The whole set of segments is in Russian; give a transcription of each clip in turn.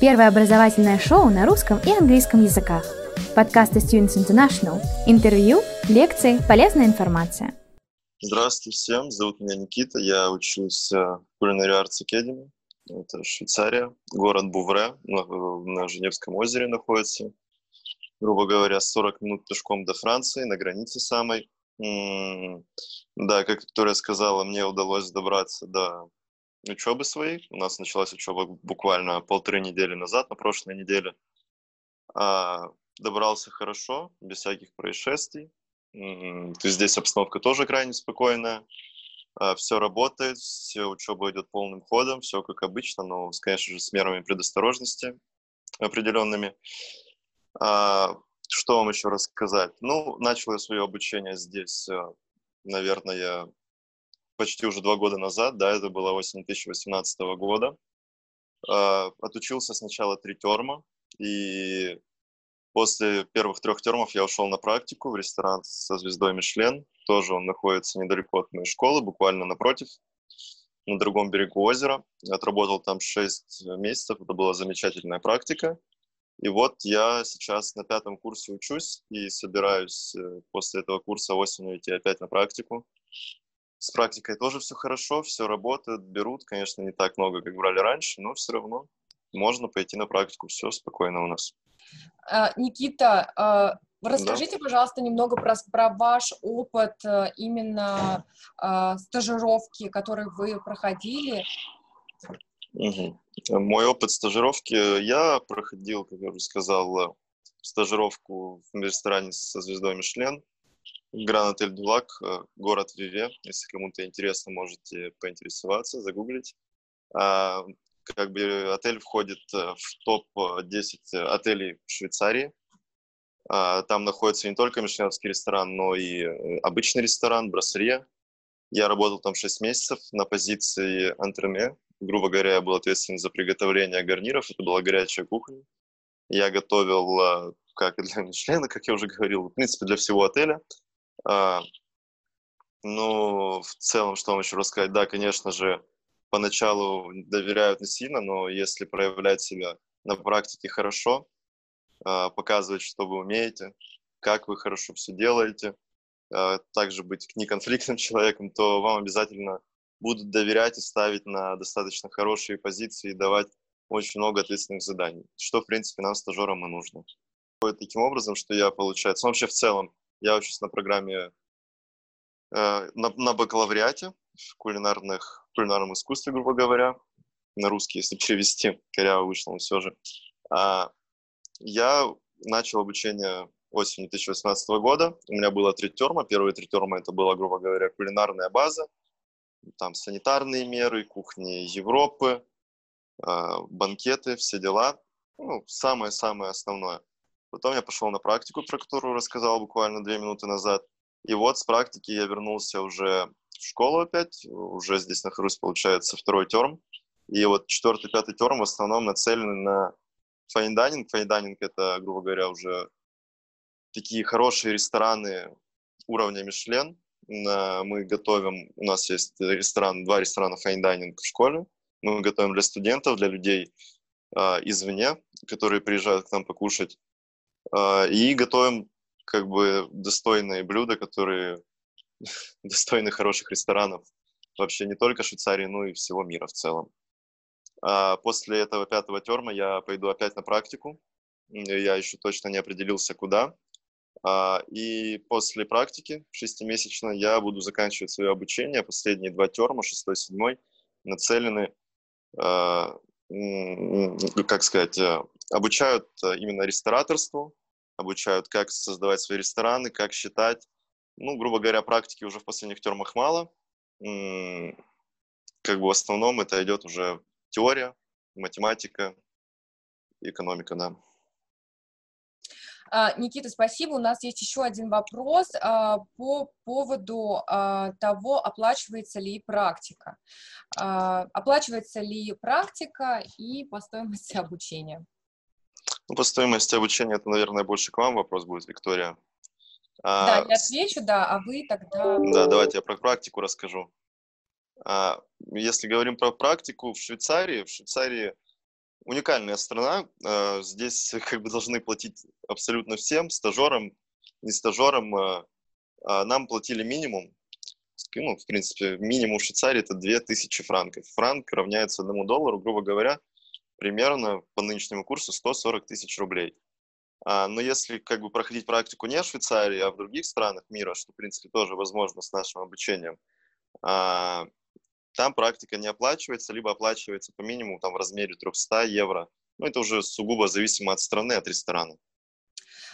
Первое образовательное шоу на русском и английском языках. Подкасты Students International. Интервью, лекции, полезная информация. Здравствуйте всем, зовут меня Никита, я учусь в Culinary Arts Academy, это Швейцария, город Бувре, на, на Женевском озере находится, грубо говоря, 40 минут пешком до Франции, на границе самой. Да, как Виктория сказала, мне удалось добраться до учебы своей. У нас началась учеба буквально полторы недели назад, на прошлой неделе. А, добрался хорошо, без всяких происшествий. То есть здесь обстановка тоже крайне спокойная. А, все работает, все учеба идет полным ходом, все как обычно, но, конечно же, с мерами предосторожности определенными. А, что вам еще рассказать? Ну, начал я свое обучение здесь, э, наверное, почти уже два года назад, да, это было осень 2018 года. Э, отучился сначала три терма, и после первых трех термов я ушел на практику в ресторан со звездой Мишлен. Тоже он находится недалеко от моей школы, буквально напротив, на другом берегу озера. Отработал там шесть месяцев, это была замечательная практика. И вот я сейчас на пятом курсе учусь и собираюсь э, после этого курса осенью идти опять на практику. С практикой тоже все хорошо, все работает, берут, конечно, не так много, как брали раньше, но все равно можно пойти на практику, все спокойно у нас. А, Никита, а, расскажите, да. пожалуйста, немного про, про ваш опыт э, именно а, стажировки, который вы проходили. Угу. Мой опыт стажировки, я проходил, как я уже сказал, стажировку в ресторане со звездой Мишлен. Гран-отель Дулак, э, город Виве. Если кому-то интересно, можете поинтересоваться, загуглить. А, как бы отель входит э, в топ-10 отелей в Швейцарии. А, там находится не только мишленовский ресторан, но и э, обычный ресторан, брасserie. Я работал там 6 месяцев на позиции антреме. Грубо говоря, я был ответственен за приготовление гарниров. Это была горячая кухня. Я готовил как и для Мишлена, как я уже говорил, в принципе, для всего отеля. А, ну, в целом, что вам еще рассказать? Да, конечно же, поначалу доверяют не сильно, но если проявлять себя на практике хорошо, а, показывать, что вы умеете, как вы хорошо все делаете, а, также быть неконфликтным человеком, то вам обязательно будут доверять и ставить на достаточно хорошие позиции и давать очень много ответственных заданий, что, в принципе, нам, стажерам, и нужно. Таким образом, что я, получается, ну, вообще в целом, я учусь на программе, э, на, на бакалавриате в кулинарных, кулинарном искусстве, грубо говоря, на русский, если перевести, коряво вышло, но все же. А, я начал обучение осенью 2018 года. У меня было три терма. Первые три терма это была, грубо говоря, кулинарная база. Там санитарные меры, кухни Европы, э, банкеты, все дела. Ну, самое-самое основное. Потом я пошел на практику, про которую рассказал буквально две минуты назад. И вот с практики я вернулся уже в школу опять, уже здесь нахожусь, получается, второй term. И вот четвертый, пятый term в основном нацелены на fine dining. Fine dining — это, грубо говоря, уже такие хорошие рестораны уровня Мишлен. Мы готовим, у нас есть ресторан, два ресторана fine dining в школе. Мы готовим для студентов, для людей э, извне, которые приезжают к нам покушать. А, и готовим как бы достойные блюда, которые достойны хороших ресторанов вообще не только Швейцарии, но и всего мира в целом. А после этого пятого term а я пойду опять на практику. Я еще точно не определился, куда. А, и после практики шестимесячной я буду заканчивать свое обучение. Последние два терма, шестой, седьмой, нацелены, как сказать, э, обучают э, именно рестораторству, обучают, как создавать свои рестораны, как считать. Ну, грубо говоря, практики уже в последних термах мало. Как бы в основном это идет уже теория, математика, экономика, да. А, Никита, спасибо. У нас есть еще один вопрос а, по поводу а, того, оплачивается ли практика. Оплачивается ли практика и по стоимости обучения? Ну, по стоимости обучения это, наверное, больше к вам вопрос будет, Виктория. Да, я отвечу, да, а вы тогда... Да, давайте я про практику расскажу. Если говорим про практику в Швейцарии, в Швейцарии уникальная страна. Э, здесь как бы должны платить абсолютно всем, стажерам, не стажерам. Э, а нам платили минимум. Ну, в принципе, минимум в Швейцарии это 2000 франков. Франк равняется одному доллару, грубо говоря, примерно по нынешнему курсу 140 тысяч рублей. А, но если как бы проходить практику не в Швейцарии, а в других странах мира, что, в принципе, тоже возможно с нашим обучением, а, там практика не оплачивается, либо оплачивается по минимуму там, в размере 300 евро. Ну, это уже сугубо зависимо от страны, от ресторана.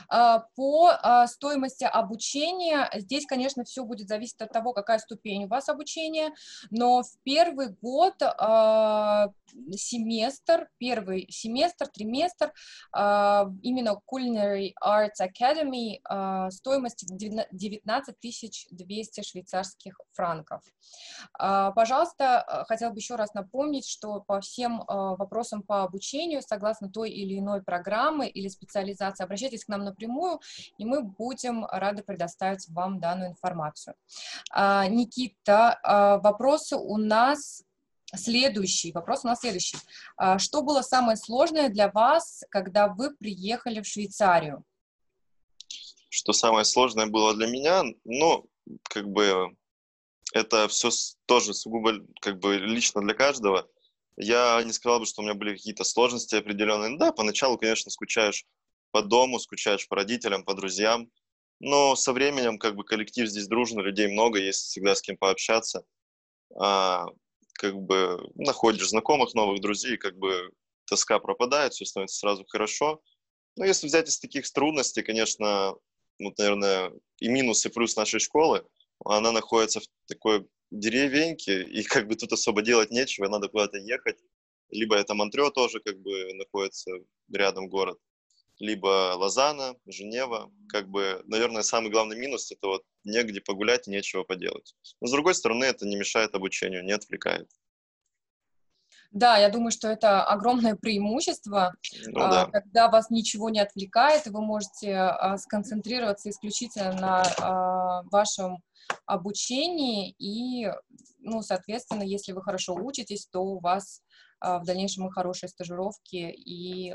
А, по а, стоимости обучения, здесь, конечно, все будет зависеть от того, какая ступень у вас обучения, но в первый год а, семестр, первый семестр, триместр, именно Culinary Arts Academy стоимость 19 200 швейцарских франков. Пожалуйста, хотел бы еще раз напомнить, что по всем вопросам по обучению, согласно той или иной программы или специализации, обращайтесь к нам напрямую, и мы будем рады предоставить вам данную информацию. А, Никита, а, вопросы у нас следующий. Вопрос у нас следующий. А, что было самое сложное для вас, когда вы приехали в Швейцарию? Что самое сложное было для меня? Ну, как бы это все тоже сугубо как бы лично для каждого. Я не сказал бы, что у меня были какие-то сложности определенные. Да, поначалу, конечно, скучаешь по дому, скучаешь по родителям, по друзьям. Но со временем как бы коллектив здесь дружный, людей много, есть всегда с кем пообщаться. Как бы находишь знакомых, новых друзей, как бы тоска пропадает, все становится сразу хорошо. Но если взять из таких трудностей, конечно, вот, наверное, и минус, и плюс нашей школы, она находится в такой деревеньке, и как бы тут особо делать нечего, надо куда-то ехать. Либо это Монтрео тоже как бы находится рядом город либо Лозанна, Женева. Как бы, наверное, самый главный минус – это вот негде погулять нечего поделать. Но, с другой стороны, это не мешает обучению, не отвлекает. Да, я думаю, что это огромное преимущество, ну, а, да. когда вас ничего не отвлекает, и вы можете а, сконцентрироваться исключительно на а, вашем обучении, и, ну, соответственно, если вы хорошо учитесь, то у вас в дальнейшем и хорошие стажировки, и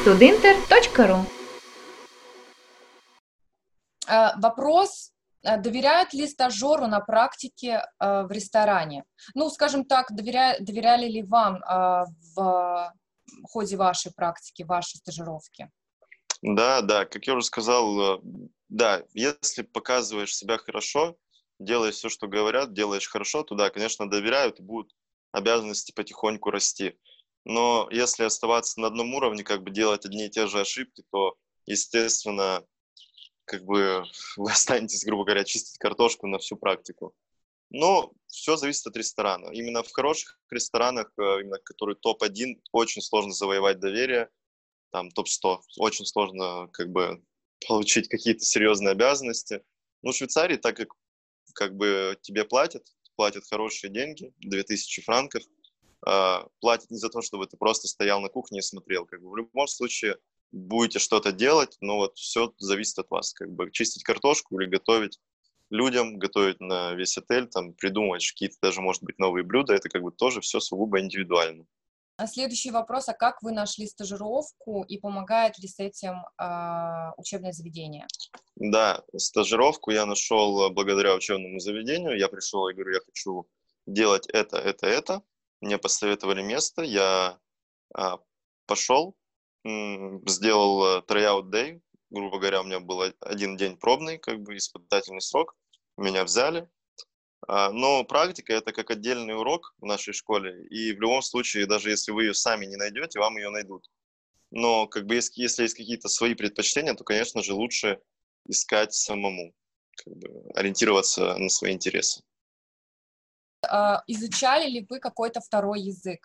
studinter.ru э, Вопрос э, доверяют ли стажеру на практике э, в ресторане? Ну, скажем так, доверя, доверяли ли вам э, в ходе вашей практики, вашей стажировки? Да, да, как я уже сказал, да, если показываешь себя хорошо, делаешь все, что говорят, делаешь хорошо, то да, конечно, доверяют и будут обязанности потихоньку расти. Но если оставаться на одном уровне, как бы делать одни и те же ошибки, то, естественно, как бы вы останетесь, грубо говоря, чистить картошку на всю практику. Но все зависит от ресторана. Именно в хороших ресторанах, э, именно которые топ-1, очень сложно завоевать доверие. Там топ-100. Очень сложно как бы получить какие-то серьезные обязанности. Ну, в Швейцарии, так как как бы тебе платят, платят хорошие деньги, 2000 франков – платят не за то, чтобы ты просто стоял на кухне и смотрел. Как бы в любом случае будете что-то делать, но вот все зависит от вас. Как бы чистить картошку или готовить людям, готовить на весь отель, там, придумывать какие-то даже, может быть, новые блюда, это как бы тоже все сугубо индивидуально. А следующий вопрос, а как вы нашли стажировку и помогает ли с этим э, учебное заведение? Да, стажировку я нашел благодаря учебному заведению. Я пришел и говорю, я хочу делать это, это, это мне посоветовали место, я а, пошел, сделал tryout э, day, грубо говоря, у меня был один день пробный, как бы испытательный срок, меня взяли. А, но практика это как отдельный урок в нашей школе, и в любом случае, даже если вы ее сами не найдете, вам ее найдут. Но как бы если, если есть какие-то свои предпочтения, то, конечно же, лучше искать самому, как бы ориентироваться на свои интересы. А, изучали ли вы какой-то второй язык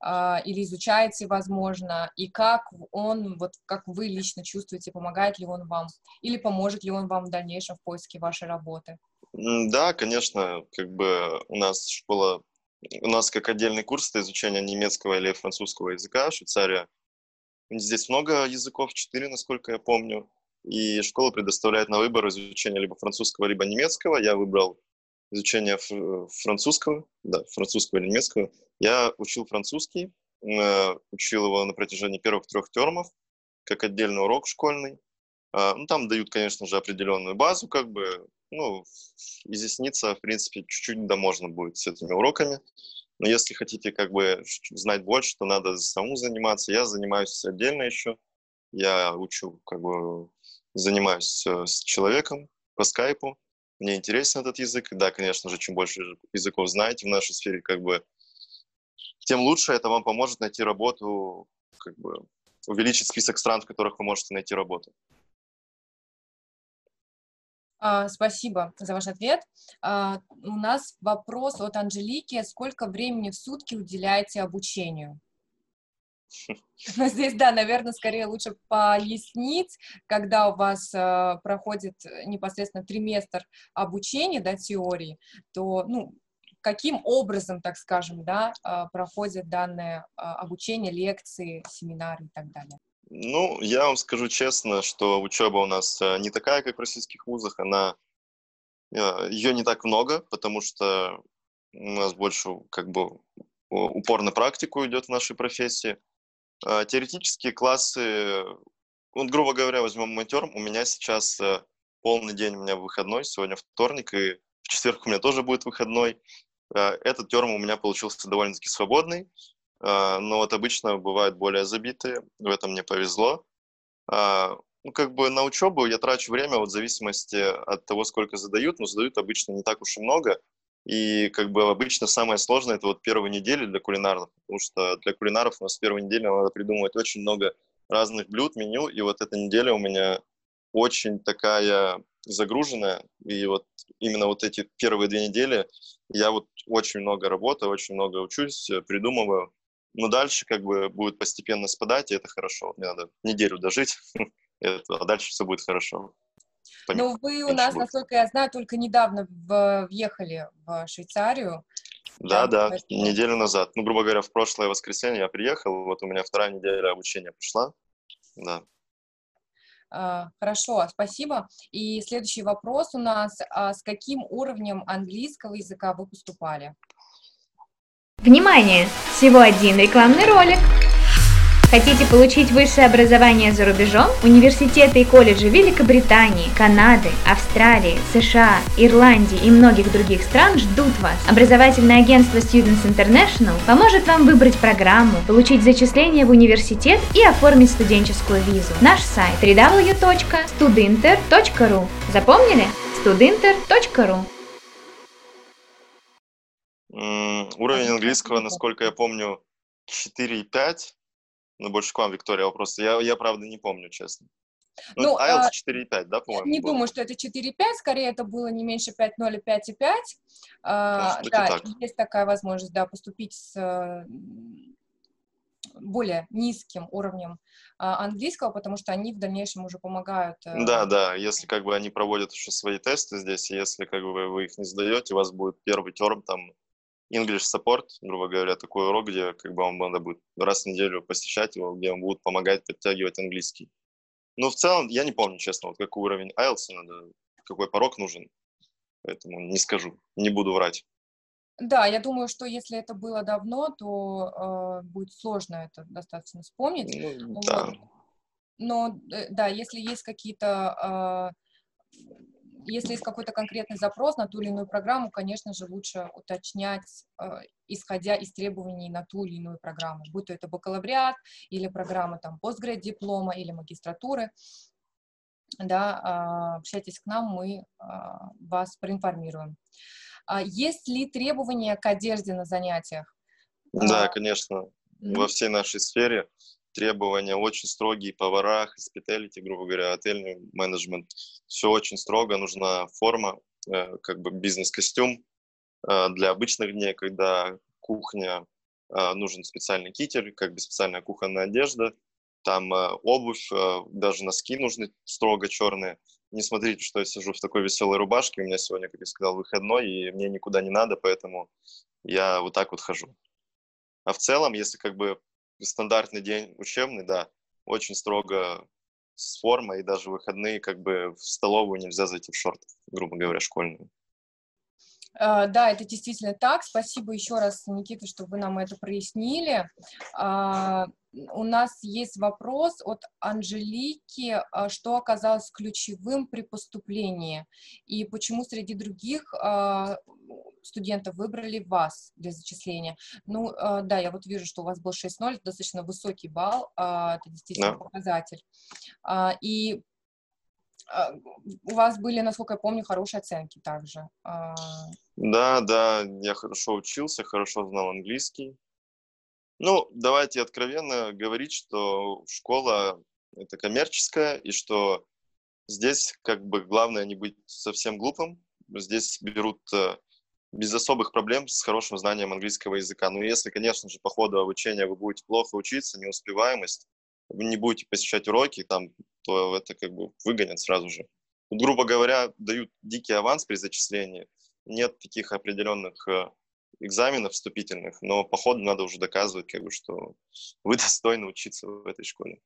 а, или изучаете, возможно, и как он, вот как вы лично чувствуете, помогает ли он вам или поможет ли он вам в дальнейшем в поиске вашей работы? Да, конечно, как бы у нас школа, у нас как отдельный курс это изучение немецкого или французского языка, Швейцария. Здесь много языков, четыре, насколько я помню, и школа предоставляет на выбор изучение либо французского, либо немецкого. Я выбрал изучение французского, да, французского или немецкого. Я учил французский, э, учил его на протяжении первых трех термов, как отдельный урок школьный. А, ну, там дают, конечно же, определенную базу, как бы, ну, изъясниться, в принципе, чуть-чуть да можно будет с этими уроками. Но если хотите, как бы, знать больше, то надо самому заниматься. Я занимаюсь отдельно еще. Я учу, как бы, занимаюсь э, с человеком по скайпу мне интересен этот язык. Да, конечно же, чем больше языков знаете в нашей сфере, как бы, тем лучше это вам поможет найти работу, как бы, увеличить список стран, в которых вы можете найти работу. А, спасибо за ваш ответ. А, у нас вопрос от Анжелики. Сколько времени в сутки уделяете обучению? Но здесь, да, наверное, скорее лучше пояснить, когда у вас э, проходит непосредственно триместр обучения, да, теории, то, ну, каким образом, так скажем, да, э, проходит данное э, обучение, лекции, семинары и так далее? Ну, я вам скажу честно, что учеба у нас э, не такая, как в российских вузах, она ее не так много, потому что у нас больше как бы упор на практику идет в нашей профессии. А, теоретические классы, вот, грубо говоря, возьмем терм, у меня сейчас э, полный день у меня выходной, сегодня вторник, и в четверг у меня тоже будет выходной. А, этот терм у меня получился довольно-таки свободный, а, но вот обычно бывают более забитые, в этом мне повезло. Ну, как бы на учебу я трачу время вот в зависимости от того, сколько задают, но задают обычно не так уж и много, и как бы обычно самое сложное это вот первые недели для кулинаров, потому что для кулинаров у нас первой неделе надо придумывать очень много разных блюд, меню, и вот эта неделя у меня очень такая загруженная, и вот именно вот эти первые две недели я вот очень много работаю, очень много учусь, придумываю, но дальше как бы будет постепенно спадать, и это хорошо. Мне надо неделю дожить, а дальше все будет хорошо. Но вы у нас, насколько я знаю, только недавно въехали в Швейцарию. Да, да, да неделю назад. Ну, грубо говоря, в прошлое воскресенье я приехал, вот у меня вторая неделя обучения пришла. Да. А, хорошо, спасибо. И следующий вопрос у нас. А с каким уровнем английского языка вы поступали? Внимание! Всего один рекламный ролик. Хотите получить высшее образование за рубежом? Университеты и колледжи Великобритании, Канады, Австралии, США, Ирландии и многих других стран ждут вас. Образовательное агентство Students International поможет вам выбрать программу, получить зачисление в университет и оформить студенческую визу. Наш сайт www.studinter.ru Запомнили? studinter.ru Уровень английского, насколько я помню, 4,5 ну, больше к вам, Виктория, вопрос. Я, я правда, не помню, честно. Ну, ну IELTS а, 4,5, да, по-моему? Не было? думаю, что это 4,5, скорее это было не меньше 5,0 и 5,5. А, да, так. есть такая возможность, да, поступить с более низким уровнем а, английского, потому что они в дальнейшем уже помогают. Э, да, да, если как бы они проводят еще свои тесты здесь, и если как бы вы их не сдаете, у вас будет первый терм там English Support, грубо говоря, такой урок, где как бы вам надо будет раз в неделю посещать его, где вам будут помогать подтягивать английский. Но в целом, я не помню, честно, вот какой уровень IELTS надо, какой порог нужен. Поэтому не скажу, не буду врать. Да, я думаю, что если это было давно, то э, будет сложно это достаточно вспомнить. Ну, вот. да. Но э, да, если есть какие-то э, если есть какой-то конкретный запрос на ту или иную программу, конечно же, лучше уточнять, э, исходя из требований на ту или иную программу, будь то это бакалавриат или программа там постград диплома или магистратуры. Да, э, общайтесь к нам, мы э, вас проинформируем. А есть ли требования к одежде на занятиях? Да, а, конечно. Во всей нашей сфере требования очень строгие, повара, hospitality, грубо говоря, отельный менеджмент. Все очень строго, нужна форма, э, как бы бизнес-костюм, э, для обычных дней, когда кухня, э, нужен специальный китель, как бы специальная кухонная одежда, там обувь, даже носки нужны строго черные. Не смотрите, что я сижу в такой веселой рубашке, у меня сегодня, как я сказал, выходной, и мне никуда не надо, поэтому я вот так вот хожу. А в целом, если как бы стандартный день учебный, да, очень строго с формой, и даже выходные как бы в столовую нельзя зайти в шортах, грубо говоря, школьную. Uh, да, это действительно так. Спасибо еще раз, Никита, что вы нам это прояснили. Uh, у нас есть вопрос от Анжелики, uh, что оказалось ключевым при поступлении и почему среди других студентов выбрали вас для зачисления. Ну, да, я вот вижу, что у вас был 6.0, достаточно высокий балл, это действительно да. показатель. И а, у вас были, насколько я помню, хорошие оценки также. А. Да, да, я хорошо учился, хорошо знал английский. Ну, давайте откровенно говорить, что школа это коммерческая, и что здесь как бы главное не быть совсем глупым. Здесь берут э, без особых проблем с хорошим знанием английского языка. Но если, конечно же, по ходу обучения вы будете плохо учиться, неуспеваемость, вы не будете посещать уроки, там, то это как бы выгонят сразу же. Грубо говоря, дают дикий аванс при зачислении. Нет таких определенных э, экзаменов вступительных, но по ходу надо уже доказывать, как бы, что вы достойны учиться в этой школе.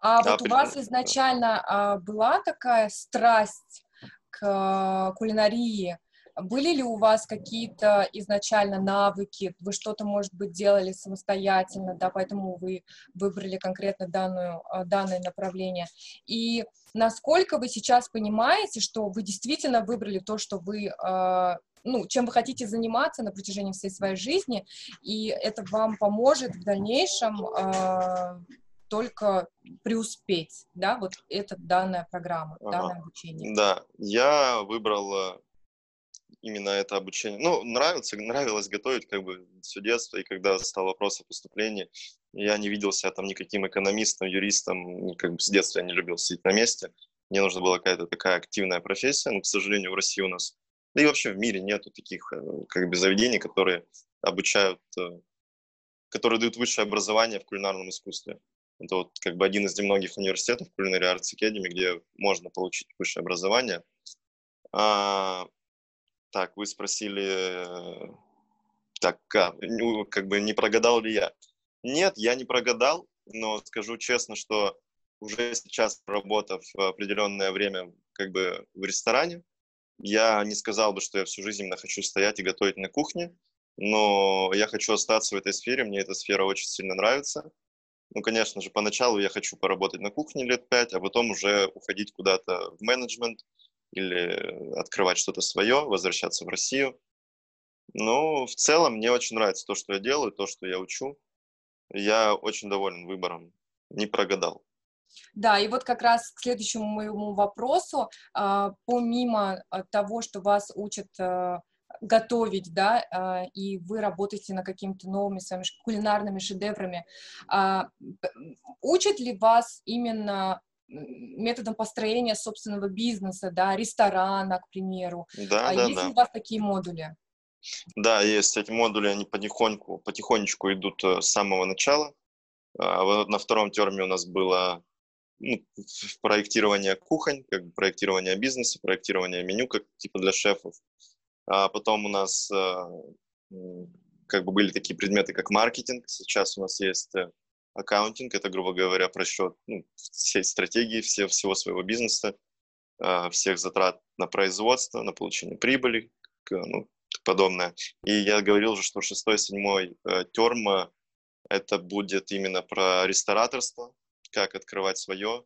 А да, вот у вас изначально а, была такая страсть к а, кулинарии? Были ли у вас какие-то изначально навыки? Вы что-то, может быть, делали самостоятельно, да, поэтому вы выбрали конкретно данную, а, данное направление. И насколько вы сейчас понимаете, что вы действительно выбрали то, что вы а, ну, чем вы хотите заниматься на протяжении всей своей жизни, и это вам поможет в дальнейшем э, только преуспеть, да, вот эта данная программа, ага. данное обучение. Да, я выбрал именно это обучение. Ну, нравится, нравилось готовить как бы все детство, и когда стал вопрос о поступлении, я не видел себя там никаким экономистом, юристом, как бы с детства я не любил сидеть на месте. Мне нужна была какая-то такая активная профессия, но, к сожалению, в России у нас, да и вообще в мире нету таких э, как бы заведений, которые обучают, э, которые дают высшее образование в кулинарном искусстве. Это вот как бы один из немногих университетов Culinary Arts Academy, где можно получить высшее образование. А, так, вы спросили, так, как, ну, как бы не прогадал ли я? Нет, я не прогадал, но скажу честно, что уже сейчас, работав определенное время как бы в ресторане, я не сказал бы, что я всю жизнь хочу стоять и готовить на кухне, но я хочу остаться в этой сфере, мне эта сфера очень сильно нравится. Ну, конечно же, поначалу я хочу поработать на кухне лет пять, а потом уже уходить куда-то в менеджмент, или открывать что-то свое, возвращаться в Россию. Но в целом мне очень нравится то, что я делаю, то, что я учу. Я очень доволен выбором, не прогадал. Да, и вот как раз к следующему моему вопросу, а, помимо а, того, что вас учат а, готовить, да, и вы работаете над какими-то новыми своими кулинарными шедеврами, учат ли вас именно методом построения собственного бизнеса, да, ресторана, к примеру. Да, а да, есть да. у вас такие модули? Да, есть. Эти модули, они потихоньку, потихонечку идут э, с самого начала. А на втором term е у нас было ну, проектирование кухонь, как бы проектирование бизнеса, проектирование меню, как типа для шефов. А потом у нас э, как бы были такие предметы, как маркетинг. Сейчас у нас есть э, Аккаунтинг – это, грубо говоря, просчет ну, всей стратегии, все, всего своего бизнеса, э, всех затрат на производство, на получение прибыли, ну, подобное. И я говорил же, что шестой, седьмой э, терм – это будет именно про рестораторство, как открывать свое.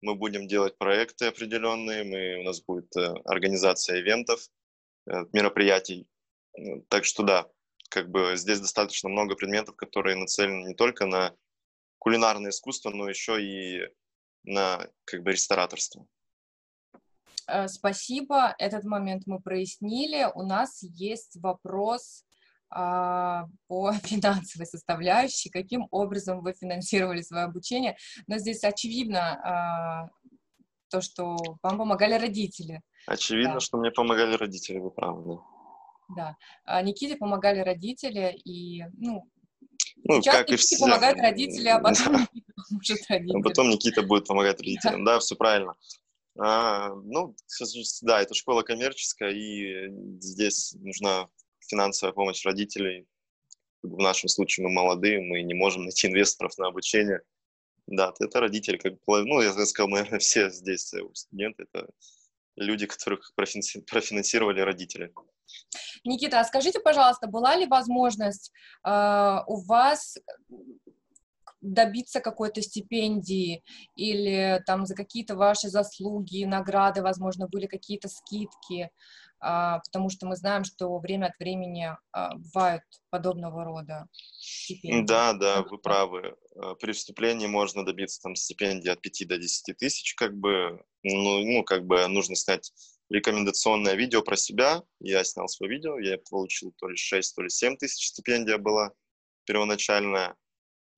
Мы будем делать проекты определенные, мы, у нас будет э, организация ивентов, э, мероприятий. Так что да, как бы здесь достаточно много предметов, которые нацелены не только на кулинарное искусство, но еще и на как бы рестораторство. Э, спасибо, этот момент мы прояснили. У нас есть вопрос а, по финансовой составляющей, каким образом вы финансировали свое обучение. Но здесь очевидно а, то, что вам помогали родители. Очевидно, да. что мне помогали родители, вы правы. Да. А Никите помогали родители, и, ну, Ну, сейчас как и все. помогают родители, а потом Да. Никита поможет А потом Никита будет помогать родителям. Да, все правильно. А, ну, да, это школа коммерческая, и здесь нужна финансовая помощь родителей. В нашем случае мы молодые, мы не можем найти инвесторов на обучение. Да, это родители, как ну, я сказал, наверное, все здесь э, студенты, это люди, которых профинанси- профинансировали родители. Никита, а скажите, пожалуйста, была ли возможность э, у вас добиться какой-то стипендии или там за какие-то ваши заслуги, награды, возможно, были какие-то скидки, А, потому что мы знаем, что время от времени а, бывают подобного рода стипендии. Да, да, вы правы. Э, При вступлении можно добиться там стипендии от 5 до 10 тысяч, как бы, ну, ну, как бы нужно снять рекомендационное видео про себя. Я снял свое видео, я получил то ли 6, то ли 7 тысяч стипендия была первоначальная.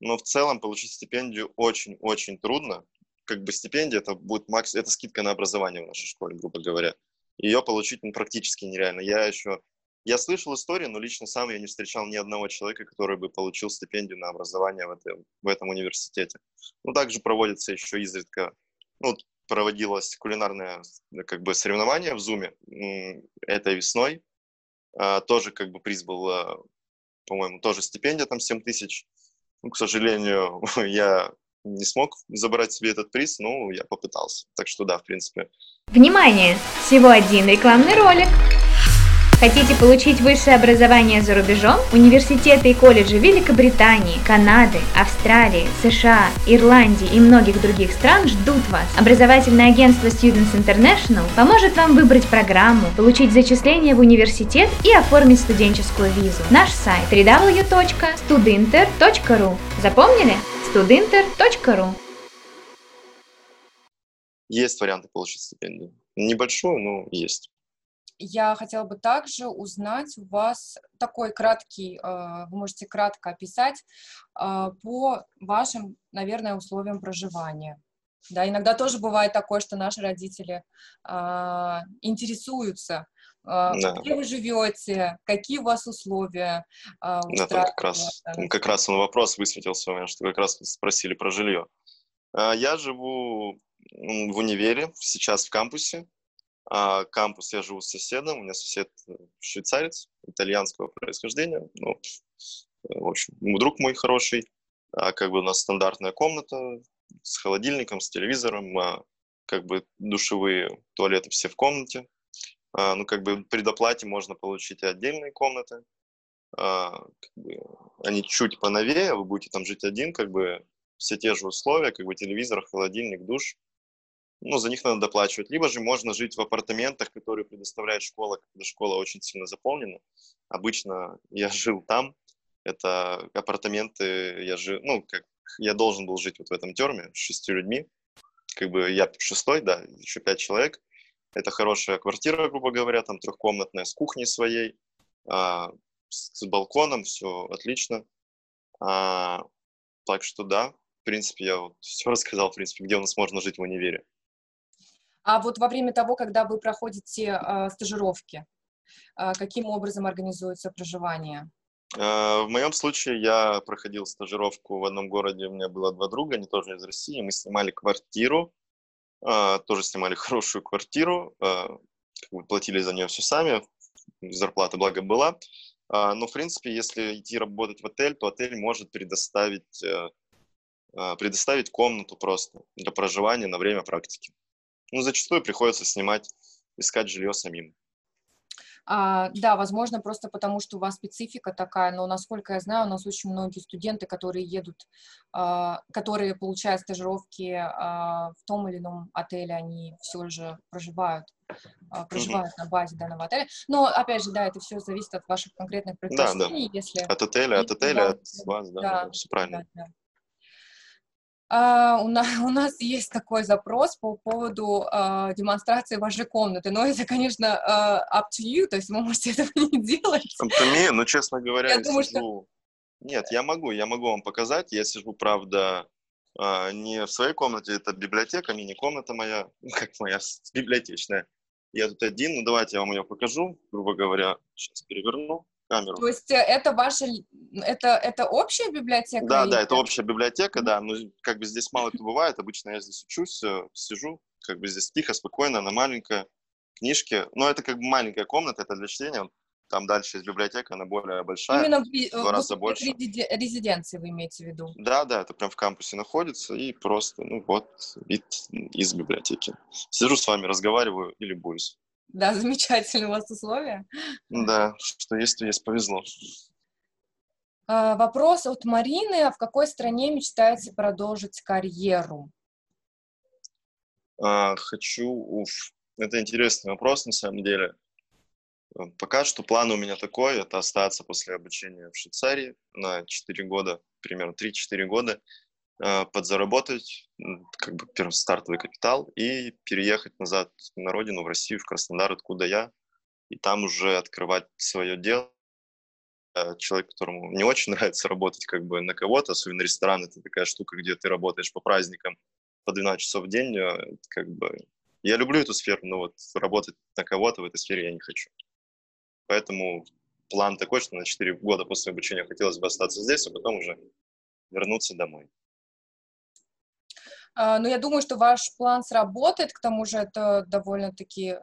Но в целом получить стипендию очень-очень трудно. Как бы стипендия это будет макс, это скидка на образование в нашей школе, грубо говоря. Ее получить ну, практически нереально. Я еще я слышал истории, но лично сам я не встречал ни одного человека, который бы получил стипендию на образование в этом, в этом университете. Ну, также проводится еще изредка, ну, проводилось кулинарное э, как бы соревнование в м, этой весной. А, тоже как бы приз был, а, по-моему, тоже стипендия там 7 тысяч. Ну, к сожалению, я не смог забрать себе этот приз, но я попытался. Так что да, в принципе, Внимание! Всего один рекламный ролик. Хотите получить высшее образование за рубежом? Университеты и колледжи Великобритании, Канады, Австралии, США, Ирландии и многих других стран ждут вас. Образовательное агентство Students International поможет вам выбрать программу, получить зачисление в университет и оформить студенческую визу. Наш сайт www.studinter.ru Запомнили? studinter.ru есть варианты получить стипендию. Небольшую, но есть. Я хотела бы также узнать у вас такой краткий, э, вы можете кратко описать э, по вашим, наверное, условиям проживания. Да, иногда тоже бывает такое, что наши родители а, интересуются, а, Да. где вы живете, какие у вас условия а, Да, там как раз, там как раз он вопрос высветился у меня, что как раз спросили про жилье. Я живу в универе, сейчас в кампусе. А, Кампус я живу с соседом, у меня сосед э, швейцарец итальянского происхождения. Ну, э, в общем, друг мой хороший. А, Как бы у нас стандартная комната с холодильником, с телевизором, а, как бы душевые туалеты все в комнате. А, Ну, как бы при доплате можно получить и отдельные комнаты а, как бы, они чуть поновее, вы будете там жить один, как бы все те же условия, как бы телевизор, холодильник, душ. Ну, за них надо доплачивать. Либо же можно жить в апартаментах, которые предоставляет школа, когда школа очень сильно заполнена. Обычно я жил там. Это апартаменты, я жил, ну, как я должен был жить вот в этом терме с шестью людьми. Как бы я шестой, да, еще пять человек. Это хорошая квартира, грубо говоря, там трехкомнатная, с кухней своей, а, с, с балконом, все отлично. А, так что да, в принципе, я вот все рассказал, в принципе, где у нас можно жить в универе. А вот во время того, когда вы проходите а, стажировки, а, каким образом организуется проживание? А, В моем случае я проходил стажировку в одном городе, у меня было два друга, они тоже из России, мы снимали квартиру, тоже снимали хорошую квартиру, платили за нее все сами, зарплата, благо, была. Но, в принципе, если идти работать в отель, то отель может предоставить, э, предоставить комнату просто для проживания на время практики. Ну, зачастую приходится снимать, искать жилье самим. А, да, возможно, просто потому, что у вас специфика такая, но, насколько я знаю, у нас очень многие студенты, которые едут, а, которые получают стажировки а, в том или ином отеле, они все же проживают, а, проживают на базе данного отеля. Но, опять же, да, это все зависит от ваших конкретных да. предпочтений, если... От отеля, от отеля, от вас, да, да, все правильно. Да, да. А, у, нас, у нас есть такой запрос по поводу а, демонстрации вашей комнаты, но это, конечно, а, up to you, то есть вы можете этого не делать. Компромисс, ну, честно говоря, Я я, думаю, что- сижу... Нет, я могу, я могу вам показать. Я сижу, правда, не в своей комнате, это библиотека, мини-комната моя, ну, как моя, библиотечная. Я тут один, ну давайте я вам ее покажу, грубо говоря. Сейчас переверну камеру. То есть э, это ваша, это, это общая библиотека? Да, да, это общая библиотека, да. Но как бы здесь мало кто бывает. Обычно я здесь учусь, э, сижу, как бы здесь тихо, спокойно, она маленькая, книжки. Но это как бы маленькая комната, это для чтения. Там дальше есть библиотека, она более большая, Именно в, два раза больше. резиденции вы имеете в виду? Да, да, это прям в кампусе находится, и просто, ну вот, вид из библиотеки. Сижу с вами, разговариваю и любуюсь. Да, замечательные у вас условия. Да, что есть, то есть, повезло. А, вопрос от Марины. А в какой стране мечтаете продолжить карьеру? А, хочу... Уф, это интересный вопрос, на самом деле. Э, пока что план у меня такой, это остаться после обучения в Швейцарии на 4 года, примерно 3-4 года, подзаработать как бы первый стартовый капитал и переехать назад на родину, в Россию, в Краснодар, откуда я, и там уже открывать свое дело. Э, человек, которому не очень нравится работать как бы на кого-то, особенно ресторан, это такая штука, где ты работаешь по праздникам по 12 часов в день, как бы я люблю эту сферу, но вот работать на кого-то в этой сфере я не хочу. Поэтому план такой, что на 4 года после обучения хотелось бы остаться здесь, а потом уже вернуться домой. А, но я думаю, что ваш план сработает, к тому же это довольно-таки э,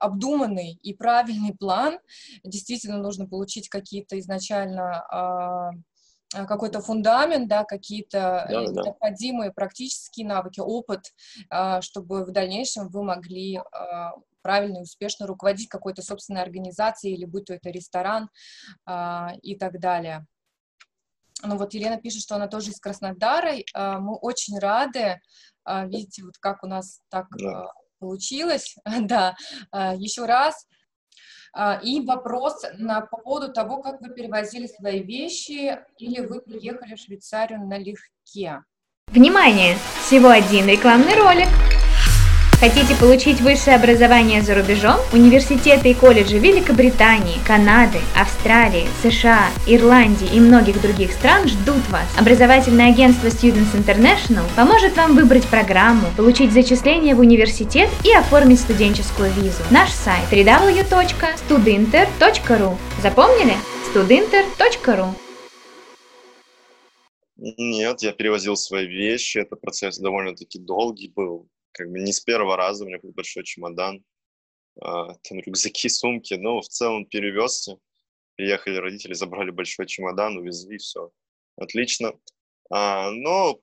обдуманный и правильный план. Действительно нужно получить какие-то изначально э, какой-то фундамент, да, какие-то да, необходимые да. практические навыки, опыт, чтобы в дальнейшем вы могли правильно и успешно руководить какой-то собственной организацией, или будь то это ресторан а, и так далее. Ну вот Елена пишет, что она тоже из Краснодара. А, мы очень рады. А, видите, вот как у нас так да. получилось. да, а, еще раз. А, и вопрос на, по поводу того, как вы перевозили свои вещи или вы приехали в Швейцарию налегке. Внимание! Всего один рекламный ролик. Хотите получить высшее образование за рубежом? Университеты и колледжи Великобритании, Канады, Австралии, США, Ирландии и многих других стран ждут вас. Образовательное агентство Students International поможет вам выбрать программу, получить зачисление в университет и оформить студенческую визу. Наш сайт www.studinter.ru Запомнили? studinter.ru Нет, я перевозил свои вещи, это процесс довольно-таки долгий был как бы не с первого раза, у меня был большой чемодан, а, там рюкзаки, сумки, но в целом перевезся. Приехали родители, забрали большой чемодан, увезли, все. Отлично. А, но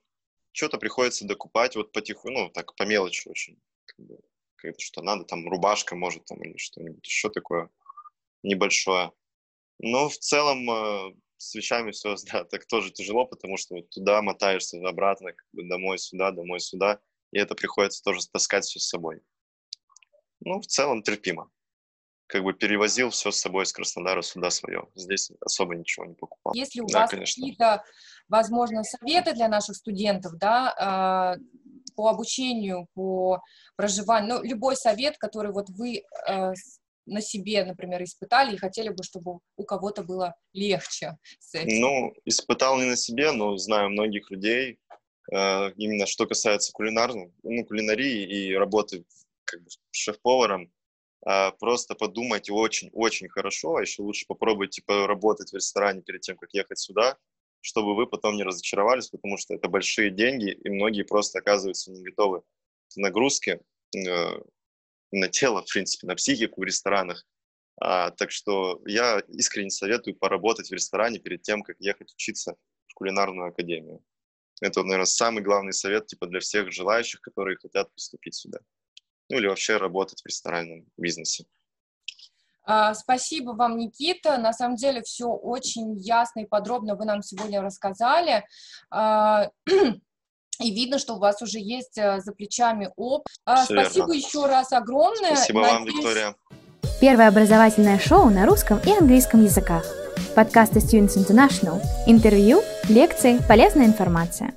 что-то приходится докупать вот потихоньку, ну, так, по мелочи очень. Как бы, как что надо, там, рубашка, может, там, или что-нибудь еще такое небольшое. Но в целом э, с вещами все, да, так тоже тяжело, потому что вот туда мотаешься обратно, как бы домой сюда, домой сюда и это приходится тоже таскать все с собой. Ну, в целом терпимо. Как бы перевозил все с собой из Краснодара сюда свое. Здесь особо ничего не покупал. Если у да, вас какие-то, возможно, советы для наших студентов, да, а, по обучению, по проживанию, ну, любой совет, который вот вы э, на себе, например, испытали и хотели бы, чтобы у кого-то было легче с этим? Ну, испытал не на себе, но знаю многих людей, именно что касается кулинарной, ну, кулинарии и работы как бы шеф-поваром, а, просто подумайте очень-очень хорошо, а еще лучше попробуйте поработать в ресторане перед тем, как ехать сюда, чтобы вы потом не разочаровались, потому что это большие деньги, и многие просто оказываются не готовы к нагрузке э, на тело, в принципе, на психику в ресторанах. А, так что я искренне советую поработать в ресторане перед тем, как ехать учиться в кулинарную академию. Это, наверное, самый главный совет типа для всех желающих, которые хотят поступить сюда. Ну или вообще работать в ресторанном бизнесе. А, спасибо вам, Никита. На самом деле все очень ясно и подробно вы нам сегодня рассказали. А, и видно, что у вас уже есть э, за плечами опыт. А, спасибо верно. еще раз огромное. Спасибо Надеюсь... вам, Виктория. Первое образовательное шоу на русском и английском языках подкасты Students International, интервью, лекции, полезная информация.